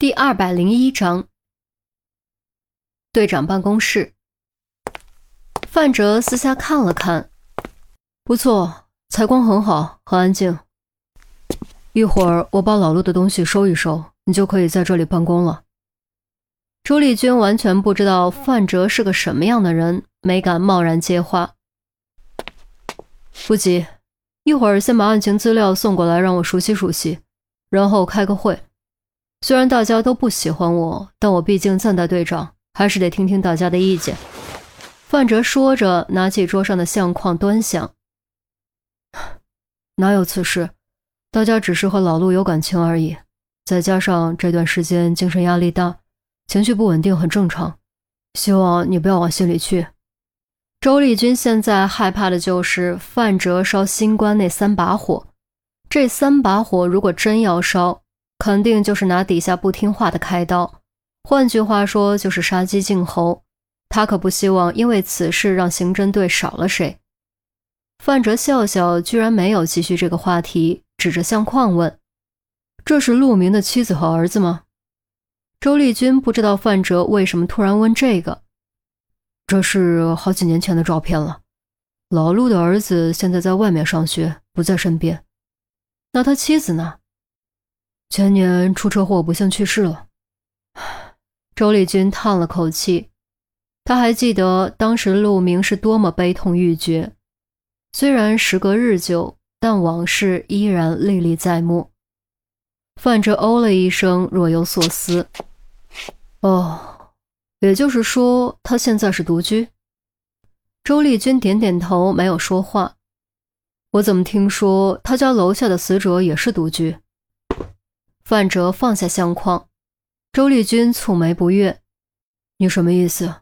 第二百零一章，队长办公室。范哲私下看了看，不错，采光很好，很安静。一会儿我把老陆的东西收一收，你就可以在这里办公了。周丽君完全不知道范哲是个什么样的人，没敢贸然接话。不急，一会儿先把案情资料送过来，让我熟悉熟悉，然后开个会。虽然大家都不喜欢我，但我毕竟暂代队长，还是得听听大家的意见。范哲说着，拿起桌上的相框端详。哪有此事？大家只是和老陆有感情而已。再加上这段时间精神压力大，情绪不稳定很正常。希望你不要往心里去。周丽君现在害怕的就是范哲烧新冠那三把火。这三把火如果真要烧，肯定就是拿底下不听话的开刀，换句话说就是杀鸡儆猴。他可不希望因为此事让刑侦队少了谁。范哲笑笑，居然没有继续这个话题，指着相框问：“这是陆明的妻子和儿子吗？”周丽君不知道范哲为什么突然问这个。这是好几年前的照片了。老陆的儿子现在在外面上学，不在身边。那他妻子呢？前年出车祸，不幸去世了。周丽君叹了口气，他还记得当时陆明是多么悲痛欲绝。虽然时隔日久，但往事依然历历在目。范哲哦了一声，若有所思。哦，也就是说，他现在是独居。周丽君点点头，没有说话。我怎么听说他家楼下的死者也是独居？范哲放下相框，周丽君蹙眉不悦：“你什么意思？”“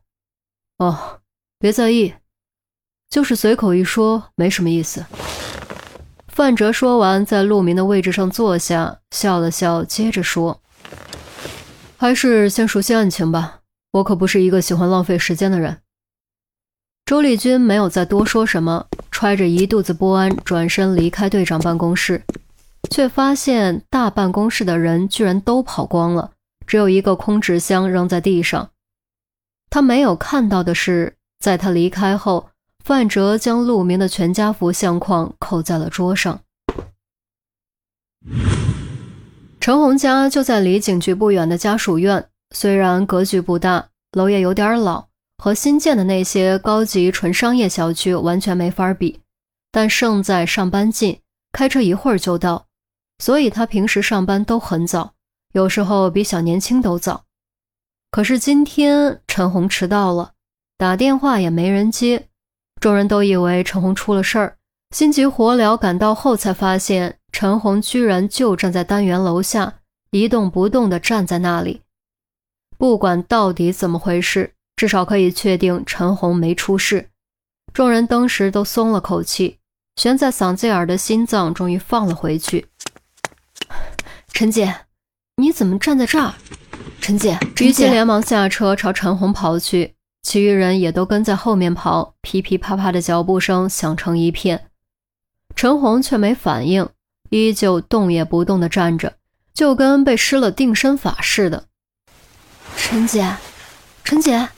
哦，别在意，就是随口一说，没什么意思。”范哲说完，在陆明的位置上坐下，笑了笑，接着说：“还是先熟悉案情吧，我可不是一个喜欢浪费时间的人。”周丽君没有再多说什么，揣着一肚子不安，转身离开队长办公室。却发现大办公室的人居然都跑光了，只有一个空纸箱扔在地上。他没有看到的是，在他离开后，范哲将陆明的全家福相框扣在了桌上。陈红家就在离警局不远的家属院，虽然格局不大，楼也有点老，和新建的那些高级纯商业小区完全没法比，但胜在上班近，开车一会儿就到。所以他平时上班都很早，有时候比小年轻都早。可是今天陈红迟到了，打电话也没人接，众人都以为陈红出了事儿，心急火燎赶到后才发现陈红居然就站在单元楼下，一动不动地站在那里。不管到底怎么回事，至少可以确定陈红没出事。众人当时都松了口气，悬在嗓子眼的心脏终于放了回去。陈姐，你怎么站在这儿？陈姐，于西连忙下车朝陈红跑去，其余人也都跟在后面跑，噼噼啪啪的脚步声响成一片。陈红却没反应，依旧动也不动的站着，就跟被施了定身法似的。陈姐，陈姐，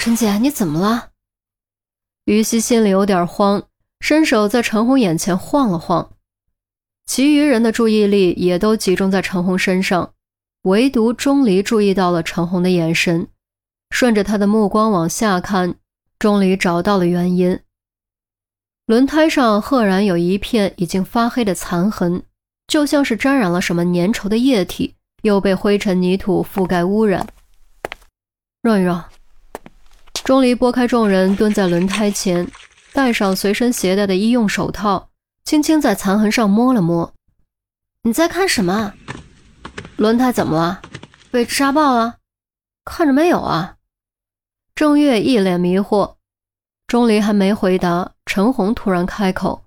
陈姐，你怎么了？于西心里有点慌，伸手在陈红眼前晃了晃。其余人的注意力也都集中在陈红身上，唯独钟离注意到了陈红的眼神，顺着他的目光往下看，钟离找到了原因。轮胎上赫然有一片已经发黑的残痕，就像是沾染了什么粘稠的液体，又被灰尘泥土覆盖污染。让一让。钟离拨开众人，蹲在轮胎前，戴上随身携带的医用手套。轻轻在残痕上摸了摸，你在看什么？轮胎怎么了？被扎爆了？看着没有啊？郑月一脸迷惑。钟离还没回答，陈红突然开口，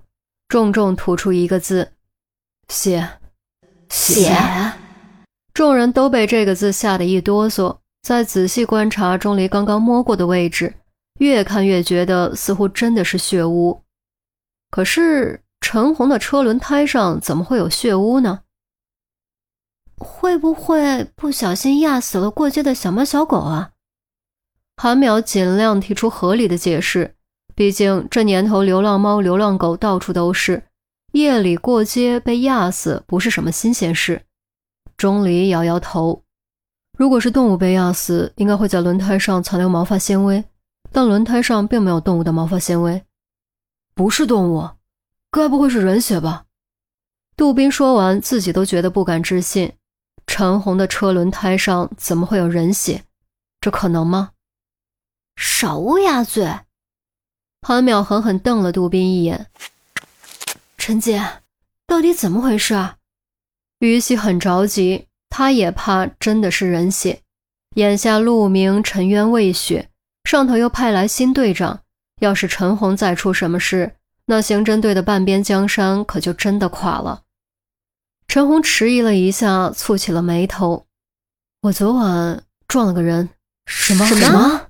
重重吐出一个字：“血。”血。众人都被这个字吓得一哆嗦，再仔细观察钟离刚刚摸过的位置，越看越觉得似乎真的是血污。可是。陈红的车轮胎上怎么会有血污呢？会。不会不小心压死了过街的小猫小狗啊？韩淼尽量提出合理的解释，毕竟这年头流浪猫、流浪狗到处都是，夜里过街被压死不是什么新鲜事。钟离摇摇头，如果是动物被压死，应该会在轮胎上残留毛发纤维，但轮胎上并没有动物的毛发纤维，不是动物，该不会是人血吧？杜宾说完，自己都觉得不敢置信。陈红的车轮胎上怎么会有人血？这可能吗？少乌鸦嘴！韩淼狠狠瞪了杜宾一眼。陈姐，到底怎么回事啊？于西很着急，他也怕真的是人血。眼下陆明、陈渊未雪，上头又派来新队长，要是陈红再出什么事，那刑侦队的半边江山可就真的垮了。陈红迟疑了一下，蹙起了眉头。我昨晚撞了个人。什么？什么？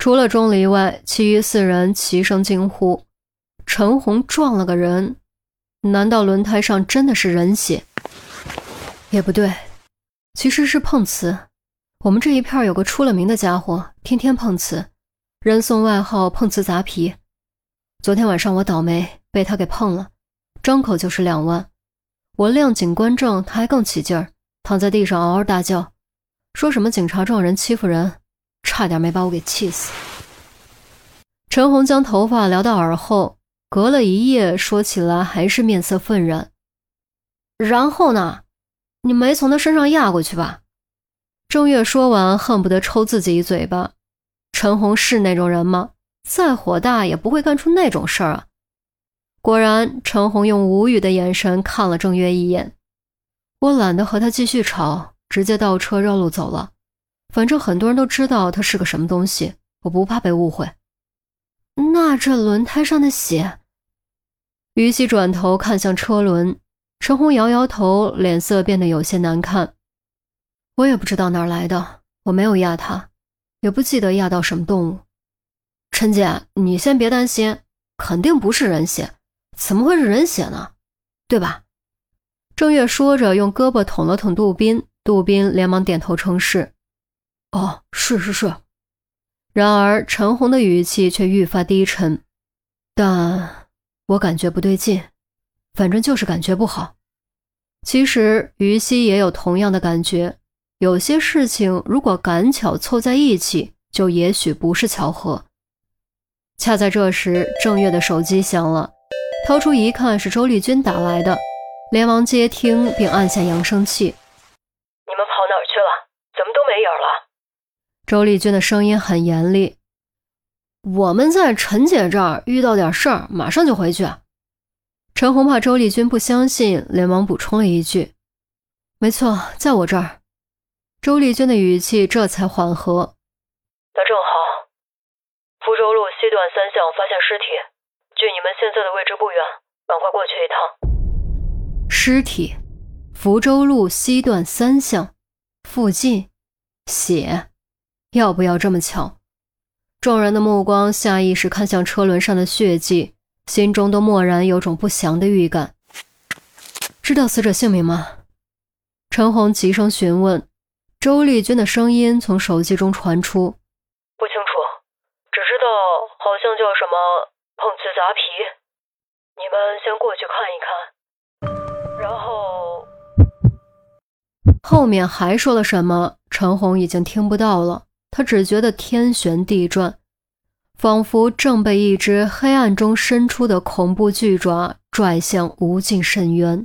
除了钟离外，其余四人齐声惊呼：“陈红撞了个人？难道轮胎上真的是人血？也不对，其实是碰瓷。我们这一片有个出了名的家伙，天天碰瓷，人送外号‘碰瓷杂皮’。昨天晚上我倒霉，被他给碰了，张口就是两万。”我亮警官证，他还更起劲儿，躺在地上嗷嗷大叫，说什么警察撞人欺负人，差点没把我给气死。陈红将头发撩到耳后，隔了一夜，说起来还是面色愤然。然后呢？你没从他身上压过去吧？郑月说完，恨不得抽自己一嘴巴。陈红是那种人吗？再火大也不会干出那种事儿啊！果然，陈红用无语的眼神看了郑月一眼。我懒得和他继续吵，直接倒车绕路走了。反正很多人都知道他是个什么东西，我不怕被误会。那这轮胎上的血……于西转头看向车轮，陈红摇摇头，脸色变得有些难看。我也不知道哪来的，我没有压他，也不记得压到什么动物。陈姐，你先别担心，肯定不是人血。怎么会是人血呢？对吧？郑月说着，用胳膊捅了捅杜宾，杜宾连忙点头称是。哦，是是是。然而陈红的语气却愈发低沉。但我感觉不对劲，反正就是感觉不好。其实于西也有同样的感觉。有些事情如果赶巧凑在一起，就也许不是巧合。恰在这时，郑月的手机响了。掏出一看，是周丽君打来的，连忙接听，并按下扬声器。你们跑哪儿去了？怎么都没影了？周丽君的声音很严厉。我们在陈姐这儿遇到点事儿，马上就回去。陈红怕周丽君不相信，连忙补充了一句：“没错，在我这儿。”周丽君的语气这才缓和。那正好，福州路西段三巷发现尸体。距你们现在的位置不远，赶快过去一趟。尸体，福州路西段三巷附近，血，要不要这么巧？众人的目光下意识看向车轮上的血迹，心中都蓦然有种不祥的预感。知道死者姓名吗？陈红急声询问。周丽君的声音从手机中传出：“不清楚，只知道好像叫什么。”碰瓷砸皮，你们先过去看一看，然后后面还说了什么？陈红已经听不到了，他只觉得天旋地转，仿佛正被一只黑暗中伸出的恐怖巨爪拽向无尽深渊。